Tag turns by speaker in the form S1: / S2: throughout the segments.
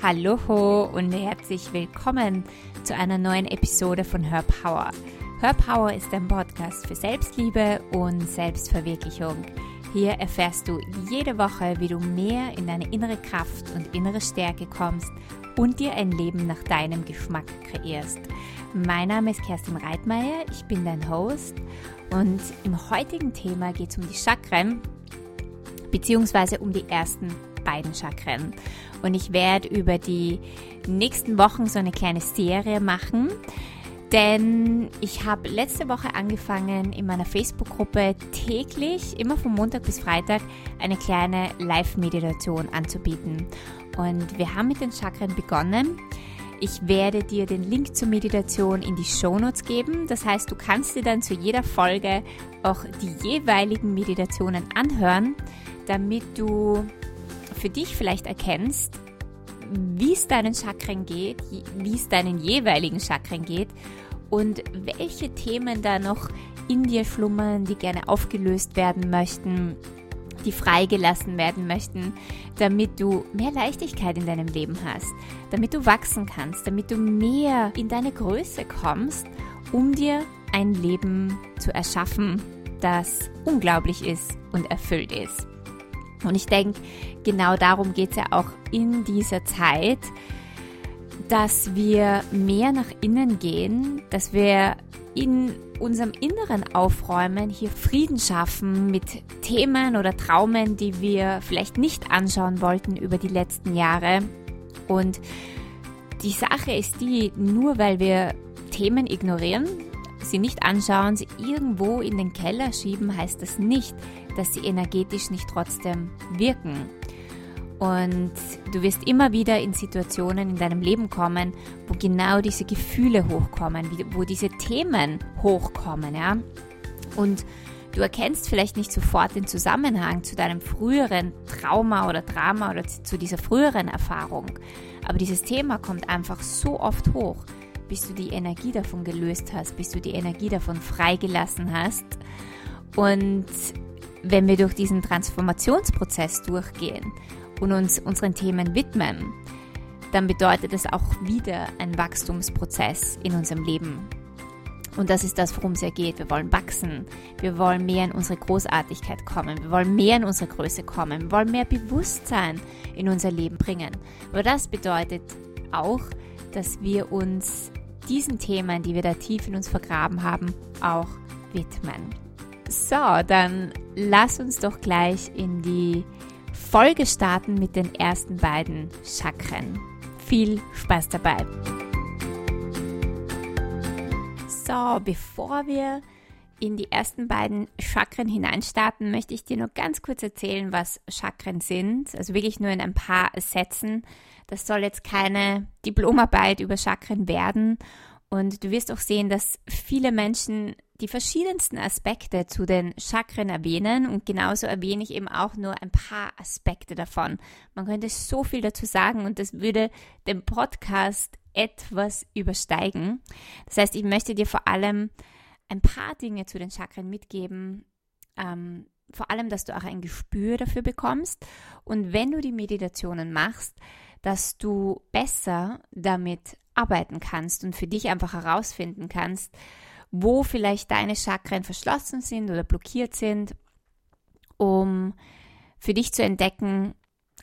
S1: Hallo und herzlich willkommen zu einer neuen Episode von Her Power. Her Power ist ein Podcast für Selbstliebe und Selbstverwirklichung. Hier erfährst du jede Woche, wie du mehr in deine innere Kraft und innere Stärke kommst und dir ein Leben nach deinem Geschmack kreierst. Mein Name ist Kerstin Reitmeier, ich bin dein Host und im heutigen Thema geht es um die Chakren beziehungsweise um die ersten beiden Chakren. Und ich werde über die nächsten Wochen so eine kleine Serie machen. Denn ich habe letzte Woche angefangen, in meiner Facebook-Gruppe täglich, immer von Montag bis Freitag, eine kleine Live-Meditation anzubieten. Und wir haben mit den Chakren begonnen. Ich werde dir den Link zur Meditation in die Shownotes geben. Das heißt, du kannst dir dann zu jeder Folge auch die jeweiligen Meditationen anhören, damit du für dich vielleicht erkennst, wie es deinen Chakren geht, wie es deinen jeweiligen Chakren geht und welche Themen da noch in dir schlummern, die gerne aufgelöst werden möchten, die freigelassen werden möchten, damit du mehr Leichtigkeit in deinem Leben hast, damit du wachsen kannst, damit du mehr in deine Größe kommst, um dir ein Leben zu erschaffen, das unglaublich ist und erfüllt ist. Und ich denke, genau darum geht es ja auch in dieser Zeit, dass wir mehr nach innen gehen, dass wir in unserem Inneren aufräumen, hier Frieden schaffen mit Themen oder Traumen, die wir vielleicht nicht anschauen wollten über die letzten Jahre. Und die Sache ist die, nur weil wir Themen ignorieren, sie nicht anschauen, sie irgendwo in den Keller schieben, heißt das nicht, dass sie energetisch nicht trotzdem wirken. Und du wirst immer wieder in Situationen in deinem Leben kommen, wo genau diese Gefühle hochkommen, wo diese Themen hochkommen, ja. Und du erkennst vielleicht nicht sofort den Zusammenhang zu deinem früheren Trauma oder Drama oder zu dieser früheren Erfahrung. Aber dieses Thema kommt einfach so oft hoch, bis du die Energie davon gelöst hast, bis du die Energie davon freigelassen hast. Und wenn wir durch diesen Transformationsprozess durchgehen und uns unseren Themen widmen, dann bedeutet es auch wieder ein Wachstumsprozess in unserem Leben. Und das ist das, worum es ja geht. Wir wollen wachsen. Wir wollen mehr in unsere Großartigkeit kommen. Wir wollen mehr in unsere Größe kommen. Wir wollen mehr Bewusstsein in unser Leben bringen. Aber das bedeutet auch, dass wir uns diesen Themen, die wir da tief in uns vergraben haben, auch widmen. So, dann lass uns doch gleich in die Folge starten mit den ersten beiden Chakren. Viel Spaß dabei! So, bevor wir in die ersten beiden Chakren hineinstarten, möchte ich dir nur ganz kurz erzählen, was Chakren sind. Also wirklich nur in ein paar Sätzen. Das soll jetzt keine Diplomarbeit über Chakren werden. Und du wirst auch sehen, dass viele Menschen die verschiedensten Aspekte zu den Chakren erwähnen und genauso erwähne ich eben auch nur ein paar Aspekte davon. Man könnte so viel dazu sagen und das würde den Podcast etwas übersteigen. Das heißt, ich möchte dir vor allem ein paar Dinge zu den Chakren mitgeben. Ähm, vor allem, dass du auch ein Gespür dafür bekommst und wenn du die Meditationen machst, dass du besser damit arbeiten kannst und für dich einfach herausfinden kannst, wo vielleicht deine Chakren verschlossen sind oder blockiert sind, um für dich zu entdecken,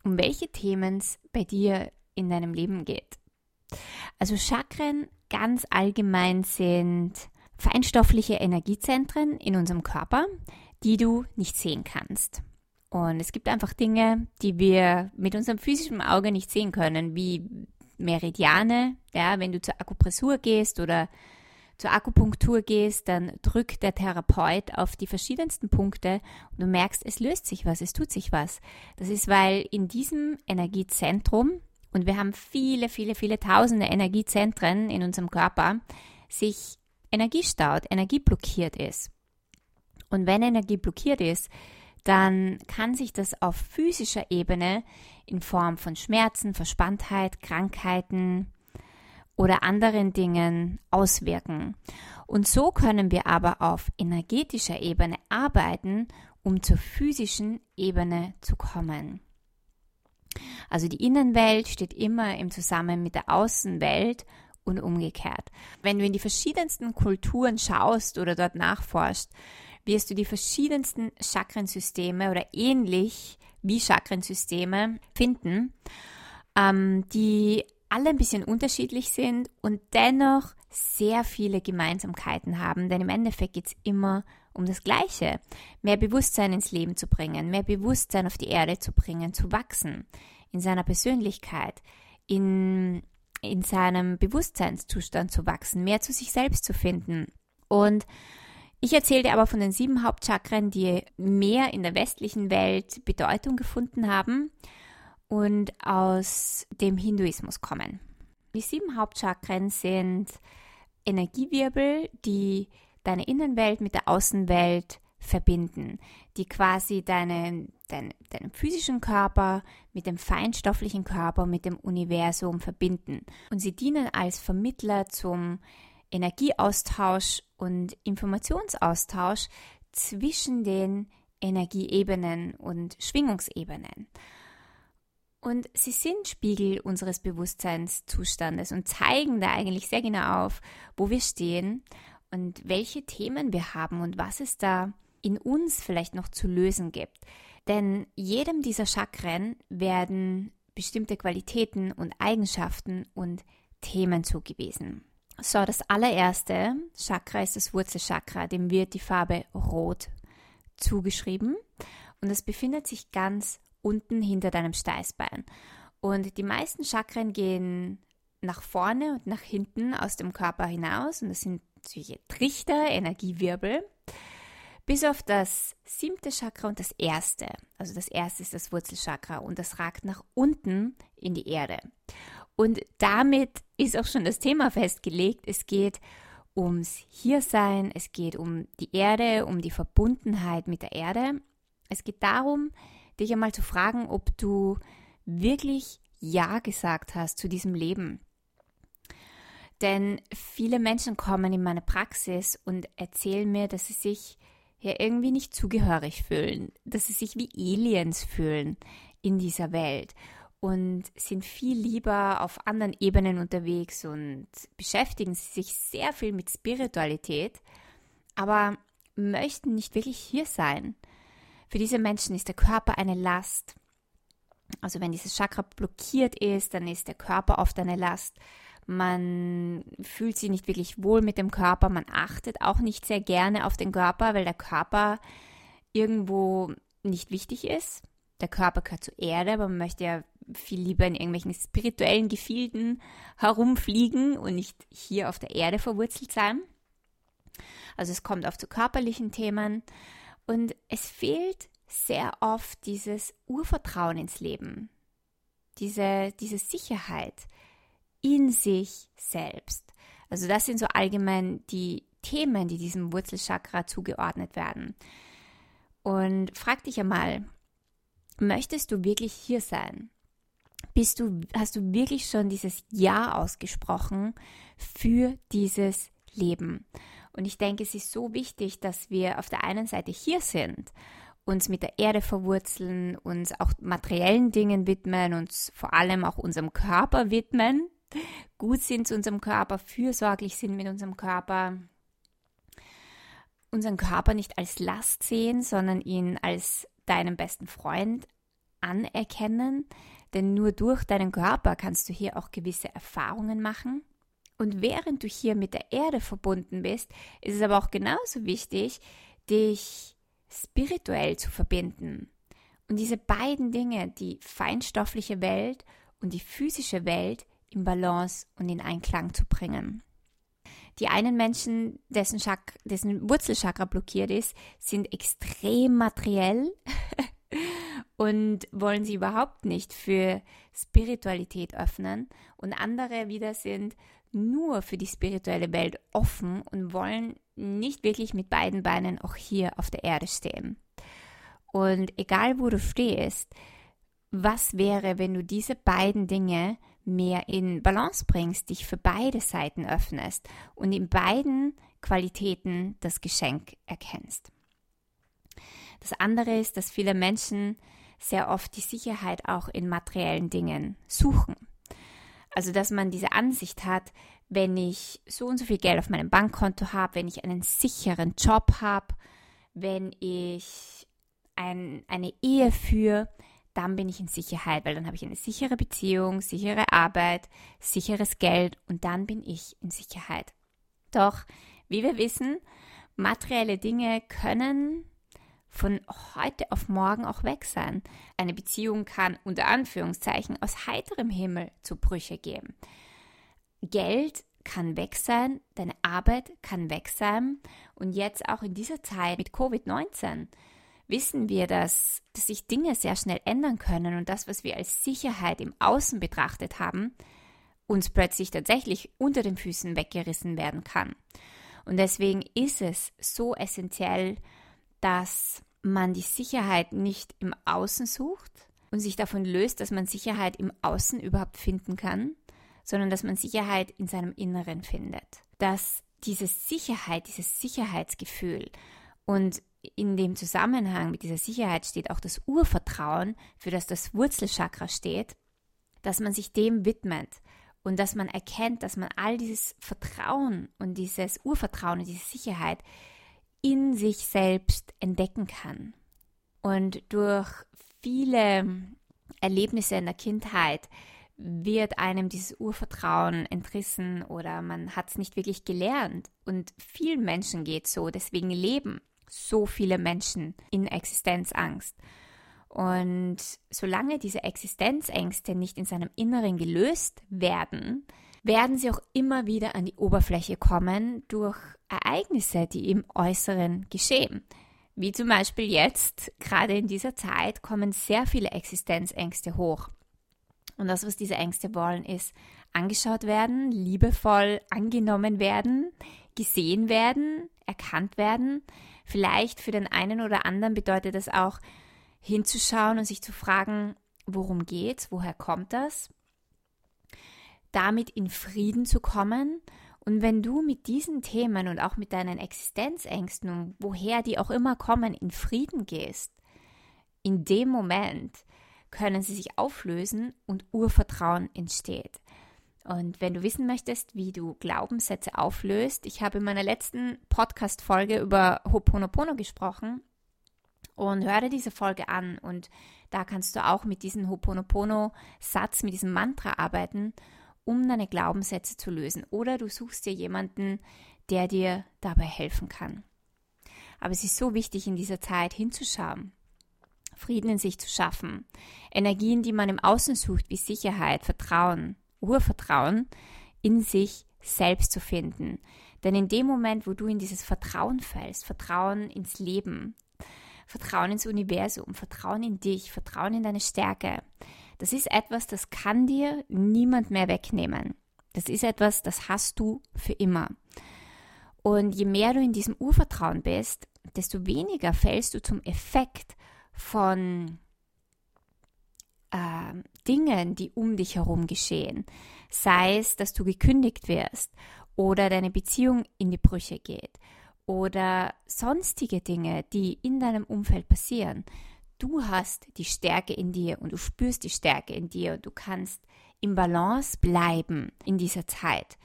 S1: um welche Themen es bei dir in deinem Leben geht. Also Chakren ganz allgemein sind feinstoffliche Energiezentren in unserem Körper, die du nicht sehen kannst. Und es gibt einfach Dinge, die wir mit unserem physischen Auge nicht sehen können, wie Meridiane. Ja, wenn du zur Akupressur gehst oder zur Akupunktur gehst, dann drückt der Therapeut auf die verschiedensten Punkte und du merkst, es löst sich was, es tut sich was. Das ist, weil in diesem Energiezentrum, und wir haben viele, viele, viele tausende Energiezentren in unserem Körper, sich Energie staut, Energie blockiert ist. Und wenn Energie blockiert ist, dann kann sich das auf physischer Ebene in Form von Schmerzen, Verspanntheit, Krankheiten, oder anderen Dingen auswirken. Und so können wir aber auf energetischer Ebene arbeiten, um zur physischen Ebene zu kommen. Also die Innenwelt steht immer im Zusammenhang mit der Außenwelt und umgekehrt. Wenn du in die verschiedensten Kulturen schaust oder dort nachforschst, wirst du die verschiedensten Chakrensysteme oder ähnlich wie Chakrensysteme finden, ähm, die alle ein bisschen unterschiedlich sind und dennoch sehr viele Gemeinsamkeiten haben, denn im Endeffekt geht es immer um das Gleiche. Mehr Bewusstsein ins Leben zu bringen, mehr Bewusstsein auf die Erde zu bringen, zu wachsen in seiner Persönlichkeit, in, in seinem Bewusstseinszustand zu wachsen, mehr zu sich selbst zu finden. Und ich erzähle dir aber von den sieben Hauptchakren, die mehr in der westlichen Welt Bedeutung gefunden haben und aus dem Hinduismus kommen. Die sieben Hauptchakren sind Energiewirbel, die deine Innenwelt mit der Außenwelt verbinden, die quasi deinen, dein, deinen physischen Körper mit dem feinstofflichen Körper, mit dem Universum verbinden. Und sie dienen als Vermittler zum Energieaustausch und Informationsaustausch zwischen den Energieebenen und Schwingungsebenen. Und sie sind Spiegel unseres Bewusstseinszustandes und zeigen da eigentlich sehr genau auf, wo wir stehen und welche Themen wir haben und was es da in uns vielleicht noch zu lösen gibt. Denn jedem dieser Chakren werden bestimmte Qualitäten und Eigenschaften und Themen zugewiesen. So, das allererste Chakra ist das Wurzelchakra, dem wird die Farbe Rot zugeschrieben und es befindet sich ganz unten hinter deinem Steißbein. Und die meisten Chakren gehen nach vorne und nach hinten aus dem Körper hinaus und das sind solche Trichter, Energiewirbel, bis auf das siebte Chakra und das erste. Also das erste ist das Wurzelchakra und das ragt nach unten in die Erde. Und damit ist auch schon das Thema festgelegt. Es geht ums Hiersein, es geht um die Erde, um die Verbundenheit mit der Erde. Es geht darum, dich einmal zu fragen, ob du wirklich Ja gesagt hast zu diesem Leben. Denn viele Menschen kommen in meine Praxis und erzählen mir, dass sie sich ja irgendwie nicht zugehörig fühlen, dass sie sich wie Aliens fühlen in dieser Welt und sind viel lieber auf anderen Ebenen unterwegs und beschäftigen sich sehr viel mit Spiritualität, aber möchten nicht wirklich hier sein. Für diese Menschen ist der Körper eine Last. Also wenn dieses Chakra blockiert ist, dann ist der Körper oft eine Last. Man fühlt sich nicht wirklich wohl mit dem Körper, man achtet auch nicht sehr gerne auf den Körper, weil der Körper irgendwo nicht wichtig ist. Der Körper gehört zur Erde, aber man möchte ja viel lieber in irgendwelchen spirituellen Gefilden herumfliegen und nicht hier auf der Erde verwurzelt sein. Also es kommt oft zu körperlichen Themen. Und es fehlt sehr oft dieses Urvertrauen ins Leben, diese, diese Sicherheit in sich selbst. Also das sind so allgemein die Themen, die diesem Wurzelchakra zugeordnet werden. Und frag dich einmal, möchtest du wirklich hier sein? Bist du, hast du wirklich schon dieses Ja ausgesprochen für dieses Leben? Und ich denke, es ist so wichtig, dass wir auf der einen Seite hier sind, uns mit der Erde verwurzeln, uns auch materiellen Dingen widmen, uns vor allem auch unserem Körper widmen, gut sind zu unserem Körper, fürsorglich sind mit unserem Körper, unseren Körper nicht als Last sehen, sondern ihn als deinen besten Freund anerkennen, denn nur durch deinen Körper kannst du hier auch gewisse Erfahrungen machen und während du hier mit der Erde verbunden bist, ist es aber auch genauso wichtig, dich spirituell zu verbinden. Und diese beiden Dinge, die feinstoffliche Welt und die physische Welt, in Balance und in Einklang zu bringen. Die einen Menschen, dessen, Chak dessen Wurzelchakra blockiert ist, sind extrem materiell und wollen sie überhaupt nicht für Spiritualität öffnen. Und andere wieder sind nur für die spirituelle Welt offen und wollen nicht wirklich mit beiden Beinen auch hier auf der Erde stehen. Und egal wo du stehst, was wäre, wenn du diese beiden Dinge mehr in Balance bringst, dich für beide Seiten öffnest und in beiden Qualitäten das Geschenk erkennst. Das andere ist, dass viele Menschen sehr oft die Sicherheit auch in materiellen Dingen suchen. Also, dass man diese Ansicht hat, wenn ich so und so viel Geld auf meinem Bankkonto habe, wenn ich einen sicheren Job habe, wenn ich ein, eine Ehe führe, dann bin ich in Sicherheit, weil dann habe ich eine sichere Beziehung, sichere Arbeit, sicheres Geld und dann bin ich in Sicherheit. Doch, wie wir wissen, materielle Dinge können von heute auf morgen auch weg sein. Eine Beziehung kann unter Anführungszeichen aus heiterem Himmel zu Brüche geben. Geld kann weg sein, deine Arbeit kann weg sein und jetzt auch in dieser Zeit mit Covid-19 wissen wir, dass, dass sich Dinge sehr schnell ändern können und das, was wir als Sicherheit im Außen betrachtet haben, uns plötzlich tatsächlich unter den Füßen weggerissen werden kann. Und deswegen ist es so essentiell, dass man die Sicherheit nicht im Außen sucht und sich davon löst, dass man Sicherheit im Außen überhaupt finden kann, sondern dass man Sicherheit in seinem Inneren findet. Dass diese Sicherheit, dieses Sicherheitsgefühl und in dem Zusammenhang mit dieser Sicherheit steht auch das Urvertrauen, für das das Wurzelchakra steht, dass man sich dem widmet und dass man erkennt, dass man all dieses Vertrauen und dieses Urvertrauen und diese Sicherheit in sich selbst entdecken kann. Und durch viele Erlebnisse in der Kindheit wird einem dieses Urvertrauen entrissen oder man hat es nicht wirklich gelernt. Und vielen Menschen geht so, deswegen leben so viele Menschen in Existenzangst. Und solange diese Existenzängste nicht in seinem Inneren gelöst werden, werden sie auch immer wieder an die Oberfläche kommen durch Ereignisse, die im Äußeren geschehen. Wie zum Beispiel jetzt, gerade in dieser Zeit, kommen sehr viele Existenzängste hoch. Und das, was diese Ängste wollen, ist angeschaut werden, liebevoll angenommen werden, gesehen werden, erkannt werden. Vielleicht für den einen oder anderen bedeutet das auch hinzuschauen und sich zu fragen, worum geht's, woher kommt das? Damit in Frieden zu kommen und wenn du mit diesen Themen und auch mit deinen Existenzängsten und woher die auch immer kommen, in Frieden gehst, in dem Moment können sie sich auflösen und Urvertrauen entsteht. Und wenn du wissen möchtest, wie du Glaubenssätze auflöst, ich habe in meiner letzten Podcast-Folge über Hoponopono gesprochen und höre diese Folge an und da kannst du auch mit diesem Hoponopono-Satz, mit diesem Mantra arbeiten, um deine Glaubenssätze zu lösen. Oder du suchst dir jemanden, der dir dabei helfen kann. Aber es ist so wichtig, in dieser Zeit hinzuschauen, Frieden in sich zu schaffen, Energien, die man im Außen sucht, wie Sicherheit, Vertrauen, Urvertrauen, in sich selbst zu finden. Denn in dem Moment, wo du in dieses Vertrauen fällst, Vertrauen ins Leben, Vertrauen ins Universum, Vertrauen in dich, Vertrauen in deine Stärke, das ist etwas, das kann dir niemand mehr wegnehmen. Das ist etwas, das hast du für immer. Und je mehr du in diesem Urvertrauen bist, desto weniger fällst du zum Effekt von äh, Dingen, die um dich herum geschehen. Sei es, dass du gekündigt wirst oder deine Beziehung in die Brüche geht oder sonstige Dinge, die in deinem Umfeld passieren. Du hast die Stärke in dir und du spürst die Stärke in dir und du kannst im Balance bleiben in dieser Zeit.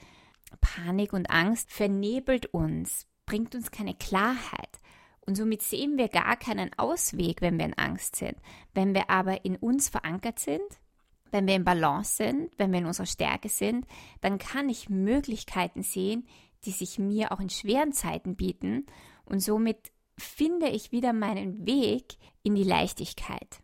S1: Panik und Angst vernebelt uns, bringt uns keine Klarheit. Und somit sehen wir gar keinen Ausweg, wenn wir in Angst sind. Wenn wir aber in uns verankert sind, wenn wir im Balance sind, wenn wir in unserer Stärke sind, dann kann ich Möglichkeiten sehen, die sich mir auch in schweren Zeiten bieten. Und somit finde ich wieder meinen Weg in die Leichtigkeit.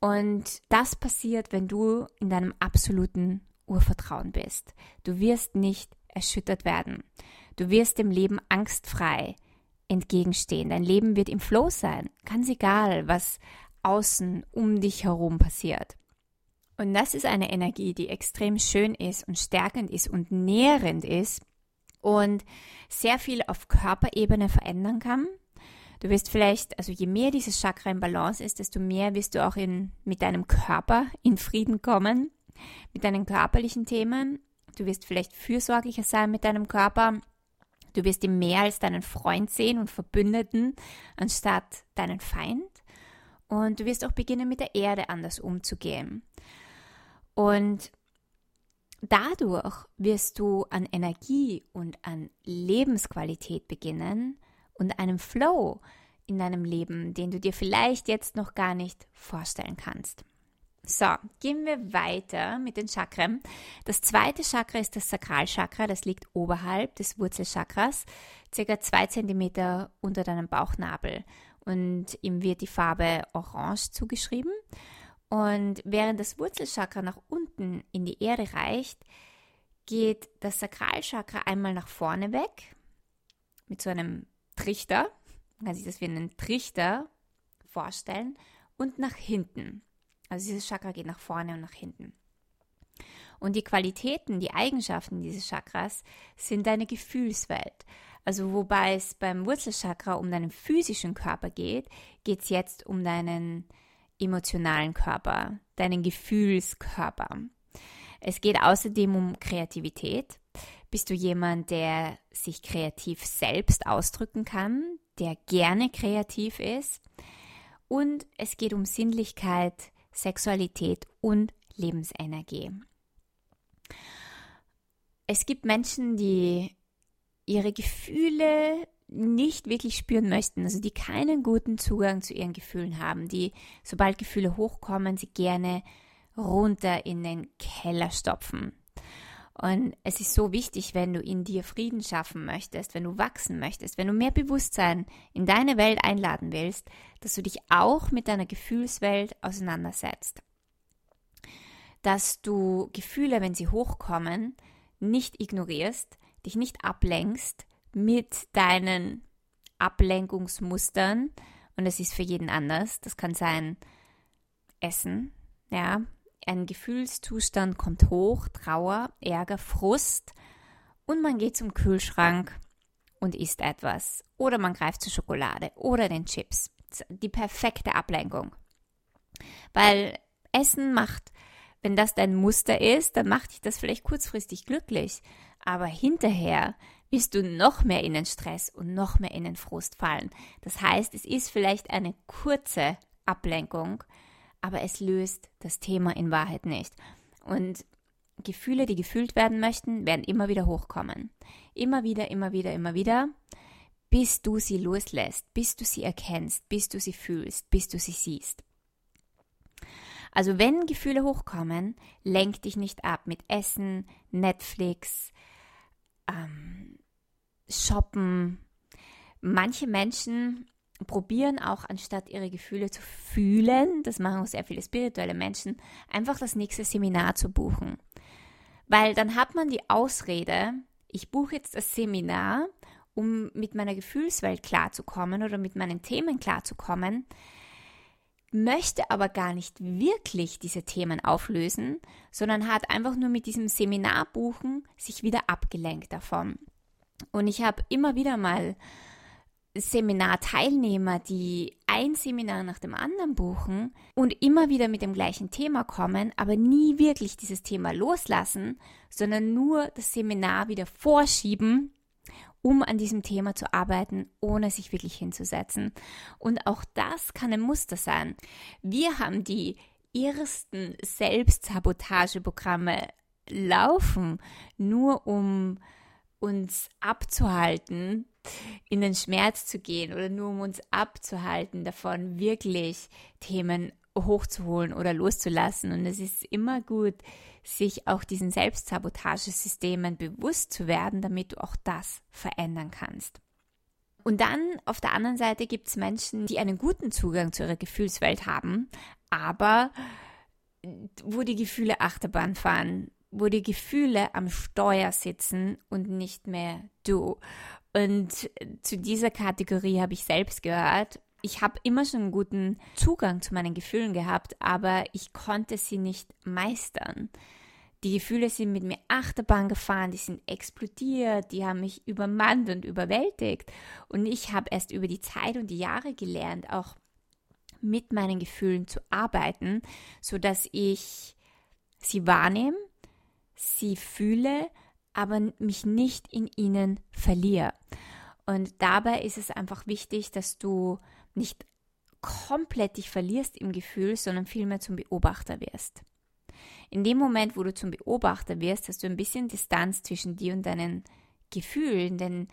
S1: Und das passiert, wenn du in deinem absoluten Urvertrauen bist. Du wirst nicht erschüttert werden. Du wirst dem Leben angstfrei entgegenstehen. Dein Leben wird im Flow sein. Ganz egal, was außen um dich herum passiert. Und das ist eine Energie, die extrem schön ist und stärkend ist und nährend ist und sehr viel auf Körperebene verändern kann. Du wirst vielleicht, also je mehr dieses Chakra in Balance ist, desto mehr wirst du auch in, mit deinem Körper in Frieden kommen, mit deinen körperlichen Themen. Du wirst vielleicht fürsorglicher sein mit deinem Körper. Du wirst ihn mehr als deinen Freund sehen und Verbündeten, anstatt deinen Feind. Und du wirst auch beginnen, mit der Erde anders umzugehen. Und dadurch wirst du an Energie und an Lebensqualität beginnen und einem Flow in deinem Leben, den du dir vielleicht jetzt noch gar nicht vorstellen kannst. So, gehen wir weiter mit den Chakren. Das zweite Chakra ist das Sakralchakra, das liegt oberhalb des Wurzelchakras, circa zwei Zentimeter unter deinem Bauchnabel. Und ihm wird die Farbe Orange zugeschrieben. Und während das Wurzelchakra nach unten in die Erde reicht, geht das Sakralchakra einmal nach vorne weg mit so einem Trichter. Man kann sich das wie einen Trichter vorstellen und nach hinten. Also dieses Chakra geht nach vorne und nach hinten. Und die Qualitäten, die Eigenschaften dieses Chakras sind deine Gefühlswelt. Also wobei es beim Wurzelchakra um deinen physischen Körper geht, geht es jetzt um deinen emotionalen Körper, deinen Gefühlskörper. Es geht außerdem um Kreativität. Bist du jemand, der sich kreativ selbst ausdrücken kann, der gerne kreativ ist? Und es geht um Sinnlichkeit, Sexualität und Lebensenergie. Es gibt Menschen, die ihre Gefühle nicht wirklich spüren möchten, also die keinen guten Zugang zu ihren Gefühlen haben, die, sobald Gefühle hochkommen, sie gerne runter in den Keller stopfen. Und es ist so wichtig, wenn du in dir Frieden schaffen möchtest, wenn du wachsen möchtest, wenn du mehr Bewusstsein in deine Welt einladen willst, dass du dich auch mit deiner Gefühlswelt auseinandersetzt. Dass du Gefühle, wenn sie hochkommen, nicht ignorierst, dich nicht ablenkst mit deinen Ablenkungsmustern. Und es ist für jeden anders. Das kann sein Essen, ja, ein Gefühlszustand kommt hoch, Trauer, Ärger, Frust und man geht zum Kühlschrank und isst etwas oder man greift zur Schokolade oder den Chips. Die perfekte Ablenkung. Weil Essen macht, wenn das dein Muster ist, dann macht dich das vielleicht kurzfristig glücklich, aber hinterher wirst du noch mehr in den Stress und noch mehr in den Frust fallen. Das heißt, es ist vielleicht eine kurze Ablenkung, aber es löst das Thema in Wahrheit nicht. Und Gefühle, die gefühlt werden möchten, werden immer wieder hochkommen. Immer wieder, immer wieder, immer wieder, bis du sie loslässt, bis du sie erkennst, bis du sie fühlst, bis du sie siehst. Also wenn Gefühle hochkommen, lenk dich nicht ab mit Essen, Netflix, ähm, Shoppen. Manche Menschen probieren auch, anstatt ihre Gefühle zu fühlen, das machen auch sehr viele spirituelle Menschen, einfach das nächste Seminar zu buchen. Weil dann hat man die Ausrede, ich buche jetzt das Seminar, um mit meiner Gefühlswelt klarzukommen oder mit meinen Themen klarzukommen, möchte aber gar nicht wirklich diese Themen auflösen, sondern hat einfach nur mit diesem Seminar buchen sich wieder abgelenkt davon. Und ich habe immer wieder mal Seminarteilnehmer, die ein Seminar nach dem anderen buchen und immer wieder mit dem gleichen Thema kommen, aber nie wirklich dieses Thema loslassen, sondern nur das Seminar wieder vorschieben, um an diesem Thema zu arbeiten, ohne sich wirklich hinzusetzen. Und auch das kann ein Muster sein. Wir haben die ersten Selbstsabotageprogramme laufen, nur um uns abzuhalten, in den Schmerz zu gehen oder nur um uns abzuhalten, davon wirklich Themen hochzuholen oder loszulassen. Und es ist immer gut, sich auch diesen Selbstsabotagesystemen bewusst zu werden, damit du auch das verändern kannst. Und dann auf der anderen Seite gibt es Menschen, die einen guten Zugang zu ihrer Gefühlswelt haben, aber wo die Gefühle Achterbahn fahren, wo die Gefühle am Steuer sitzen und nicht mehr du. Und zu dieser Kategorie habe ich selbst gehört. Ich habe immer schon einen guten Zugang zu meinen Gefühlen gehabt, aber ich konnte sie nicht meistern. Die Gefühle sind mit mir Achterbahn gefahren, die sind explodiert, die haben mich übermannt und überwältigt. Und ich habe erst über die Zeit und die Jahre gelernt, auch mit meinen Gefühlen zu arbeiten, sodass ich sie wahrnehme, sie fühle, aber mich nicht in ihnen verliere. Und dabei ist es einfach wichtig, dass du nicht komplett dich verlierst im Gefühl, sondern vielmehr zum Beobachter wirst. In dem Moment, wo du zum Beobachter wirst, hast du ein bisschen Distanz zwischen dir und deinen Gefühlen, denn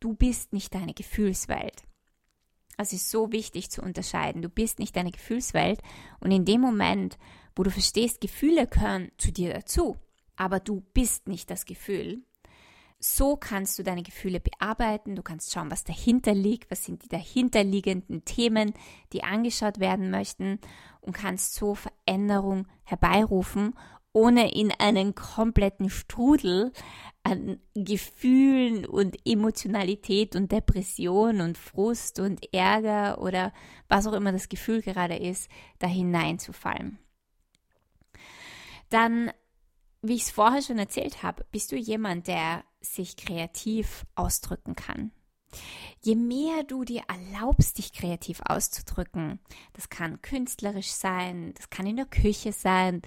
S1: du bist nicht deine Gefühlswelt. Es ist so wichtig zu unterscheiden. Du bist nicht deine Gefühlswelt und in dem Moment, wo du verstehst, Gefühle gehören zu dir dazu, aber du bist nicht das Gefühl, so kannst du deine Gefühle bearbeiten, du kannst schauen, was dahinter liegt, was sind die dahinterliegenden Themen, die angeschaut werden möchten und kannst so Veränderung herbeirufen, ohne in einen kompletten Strudel an Gefühlen und Emotionalität und Depression und Frust und Ärger oder was auch immer das Gefühl gerade ist, da hineinzufallen. Dann, wie ich es vorher schon erzählt habe, bist du jemand, der sich kreativ ausdrücken kann. Je mehr du dir erlaubst, dich kreativ auszudrücken, das kann künstlerisch sein, das kann in der Küche sein,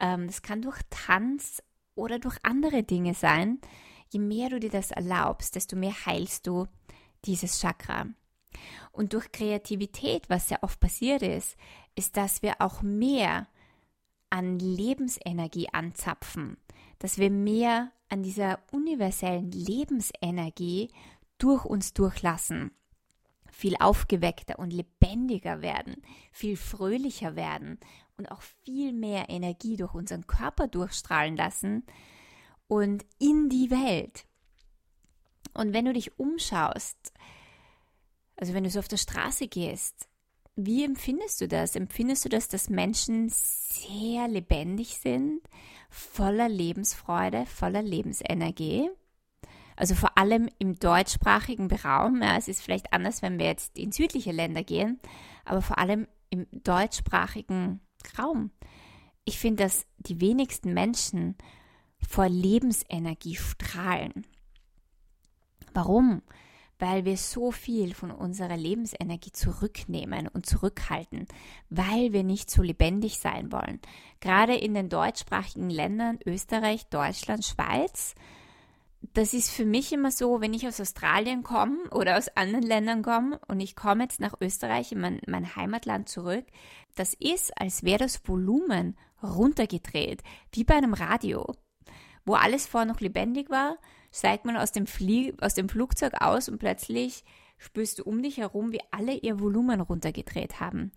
S1: ähm, das kann durch Tanz oder durch andere Dinge sein, je mehr du dir das erlaubst, desto mehr heilst du dieses Chakra. Und durch Kreativität, was sehr oft passiert ist, ist, dass wir auch mehr an Lebensenergie anzapfen, dass wir mehr an dieser universellen Lebensenergie durch uns durchlassen, viel aufgeweckter und lebendiger werden, viel fröhlicher werden und auch viel mehr Energie durch unseren Körper durchstrahlen lassen und in die Welt. Und wenn du dich umschaust, also wenn du so auf der Straße gehst, wie empfindest du das? Empfindest du das, dass Menschen sehr lebendig sind, voller Lebensfreude, voller Lebensenergie? Also vor allem im deutschsprachigen Raum. Ja, es ist vielleicht anders, wenn wir jetzt in südliche Länder gehen, aber vor allem im deutschsprachigen Raum. Ich finde, dass die wenigsten Menschen vor Lebensenergie strahlen. Warum? Weil wir so viel von unserer Lebensenergie zurücknehmen und zurückhalten, weil wir nicht so lebendig sein wollen. Gerade in den deutschsprachigen Ländern Österreich, Deutschland, Schweiz, das ist für mich immer so, wenn ich aus Australien komme oder aus anderen Ländern komme und ich komme jetzt nach Österreich in mein, mein Heimatland zurück, das ist, als wäre das Volumen runtergedreht, wie bei einem Radio. Wo alles vorher noch lebendig war, steigt man aus dem, aus dem Flugzeug aus und plötzlich spürst du um dich herum, wie alle ihr Volumen runtergedreht haben.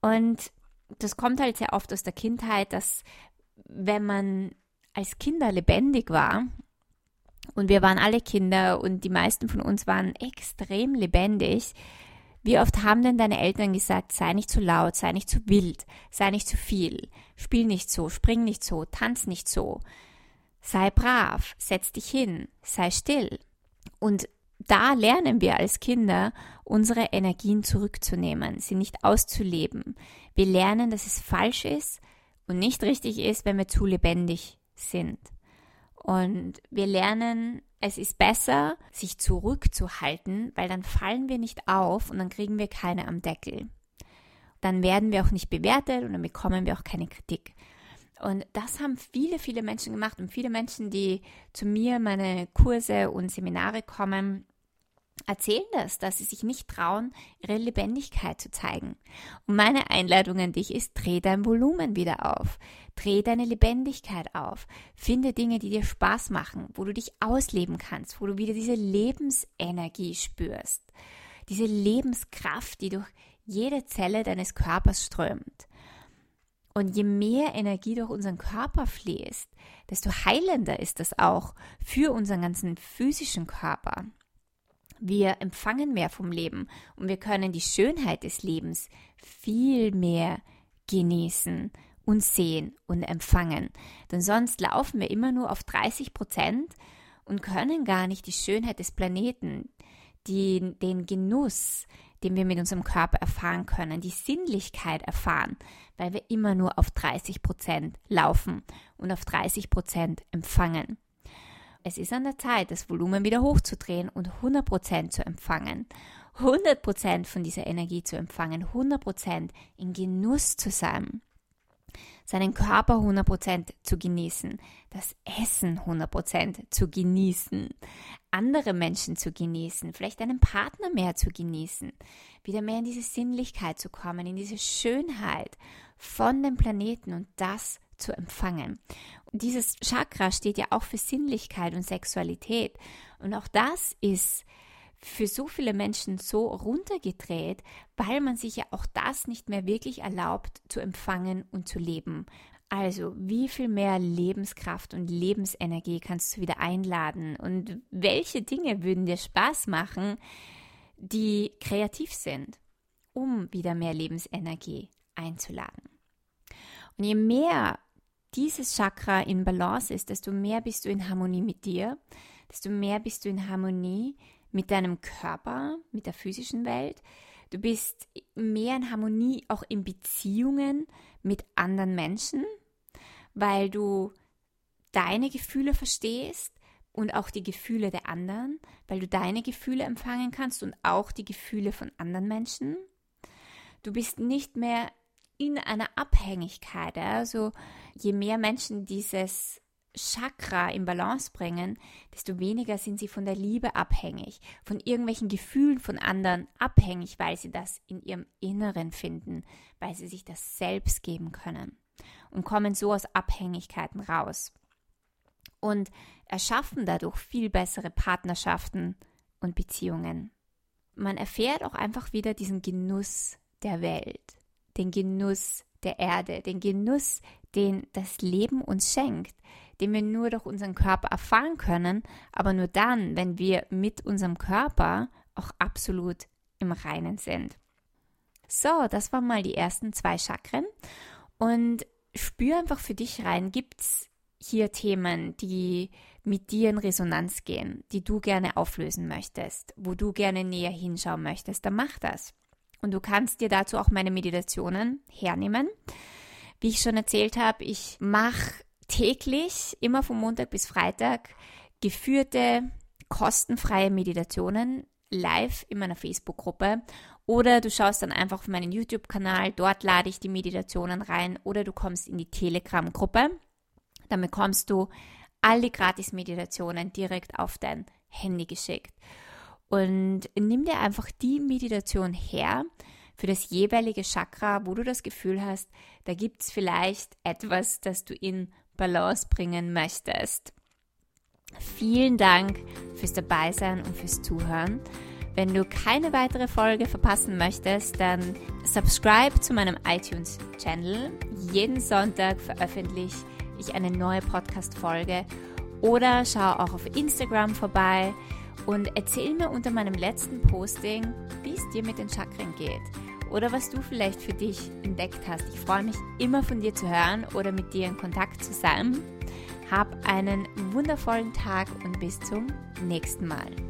S1: Und das kommt halt sehr oft aus der Kindheit, dass wenn man als Kinder lebendig war, und wir waren alle Kinder und die meisten von uns waren extrem lebendig, wie oft haben denn deine Eltern gesagt, sei nicht zu laut, sei nicht zu wild, sei nicht zu viel, spiel nicht so, spring nicht so, tanz nicht so. Sei brav, setz dich hin, sei still. Und da lernen wir als Kinder, unsere Energien zurückzunehmen, sie nicht auszuleben. Wir lernen, dass es falsch ist und nicht richtig ist, wenn wir zu lebendig sind. Und wir lernen, es ist besser, sich zurückzuhalten, weil dann fallen wir nicht auf und dann kriegen wir keine am Deckel. Dann werden wir auch nicht bewertet und dann bekommen wir auch keine Kritik. Und das haben viele, viele Menschen gemacht und viele Menschen, die zu mir meine Kurse und Seminare kommen, erzählen das, dass sie sich nicht trauen, ihre Lebendigkeit zu zeigen. Und meine Einladung an dich ist, dreh dein Volumen wieder auf. Dreh deine Lebendigkeit auf. Finde Dinge, die dir Spaß machen, wo du dich ausleben kannst, wo du wieder diese Lebensenergie spürst. Diese Lebenskraft, die durch jede Zelle deines Körpers strömt. Und je mehr Energie durch unseren Körper fließt, desto heilender ist das auch für unseren ganzen physischen Körper. Wir empfangen mehr vom Leben und wir können die Schönheit des Lebens viel mehr genießen und sehen und empfangen. Denn sonst laufen wir immer nur auf 30 Prozent und können gar nicht die Schönheit des Planeten, die, den Genuss, den wir mit unserem Körper erfahren können, die Sinnlichkeit erfahren, weil wir immer nur auf 30 Prozent laufen und auf 30 Prozent empfangen. Es ist an der Zeit, das Volumen wieder hochzudrehen und 100 Prozent zu empfangen. 100 Prozent von dieser Energie zu empfangen, 100 Prozent in Genuss zu sein. Seinen Körper 100% zu genießen, das Essen 100% zu genießen, andere Menschen zu genießen, vielleicht einen Partner mehr zu genießen, wieder mehr in diese Sinnlichkeit zu kommen, in diese Schönheit von dem Planeten und das zu empfangen. Und dieses Chakra steht ja auch für Sinnlichkeit und Sexualität. Und auch das ist für so viele Menschen so runtergedreht, weil man sich ja auch das nicht mehr wirklich erlaubt zu empfangen und zu leben. Also, wie viel mehr Lebenskraft und Lebensenergie kannst du wieder einladen und welche Dinge würden dir Spaß machen, die kreativ sind, um wieder mehr Lebensenergie einzuladen? Und je mehr dieses Chakra in Balance ist, desto mehr bist du in Harmonie mit dir, desto mehr bist du in Harmonie mit deinem Körper, mit der physischen Welt. Du bist mehr in Harmonie auch in Beziehungen mit anderen Menschen, weil du deine Gefühle verstehst und auch die Gefühle der anderen, weil du deine Gefühle empfangen kannst und auch die Gefühle von anderen Menschen. Du bist nicht mehr in einer Abhängigkeit. Also je mehr Menschen dieses Chakra in Balance bringen, desto weniger sind sie von der Liebe abhängig, von irgendwelchen Gefühlen von anderen abhängig, weil sie das in ihrem Inneren finden, weil sie sich das selbst geben können und kommen so aus Abhängigkeiten raus und erschaffen dadurch viel bessere Partnerschaften und Beziehungen. Man erfährt auch einfach wieder diesen Genuss der Welt, den Genuss der Erde, den Genuss, den das Leben uns schenkt, den wir nur durch unseren Körper erfahren können, aber nur dann, wenn wir mit unserem Körper auch absolut im Reinen sind. So, das waren mal die ersten zwei Chakren und spür einfach für dich rein, gibt es hier Themen, die mit dir in Resonanz gehen, die du gerne auflösen möchtest, wo du gerne näher hinschauen möchtest, dann mach das. Und du kannst dir dazu auch meine Meditationen hernehmen. Wie ich schon erzählt habe, ich mache täglich, immer von Montag bis Freitag, geführte, kostenfreie Meditationen live in meiner Facebook-Gruppe oder du schaust dann einfach auf meinen YouTube-Kanal, dort lade ich die Meditationen rein oder du kommst in die Telegram-Gruppe. Dann bekommst du alle Gratis-Meditationen direkt auf dein Handy geschickt. Und nimm dir einfach die Meditation her für das jeweilige Chakra, wo du das Gefühl hast, da gibt es vielleicht etwas, das du in Balance bringen möchtest. Vielen Dank fürs Dabeisein und fürs Zuhören. Wenn du keine weitere Folge verpassen möchtest, dann subscribe zu meinem iTunes-Channel. Jeden Sonntag veröffentliche ich eine neue Podcast-Folge oder schau auch auf Instagram vorbei und erzähl mir unter meinem letzten Posting, wie es dir mit den Chakren geht oder was du vielleicht für dich entdeckt hast. Ich freue mich immer von dir zu hören oder mit dir in Kontakt zu sein. Hab einen wundervollen Tag und bis zum nächsten Mal.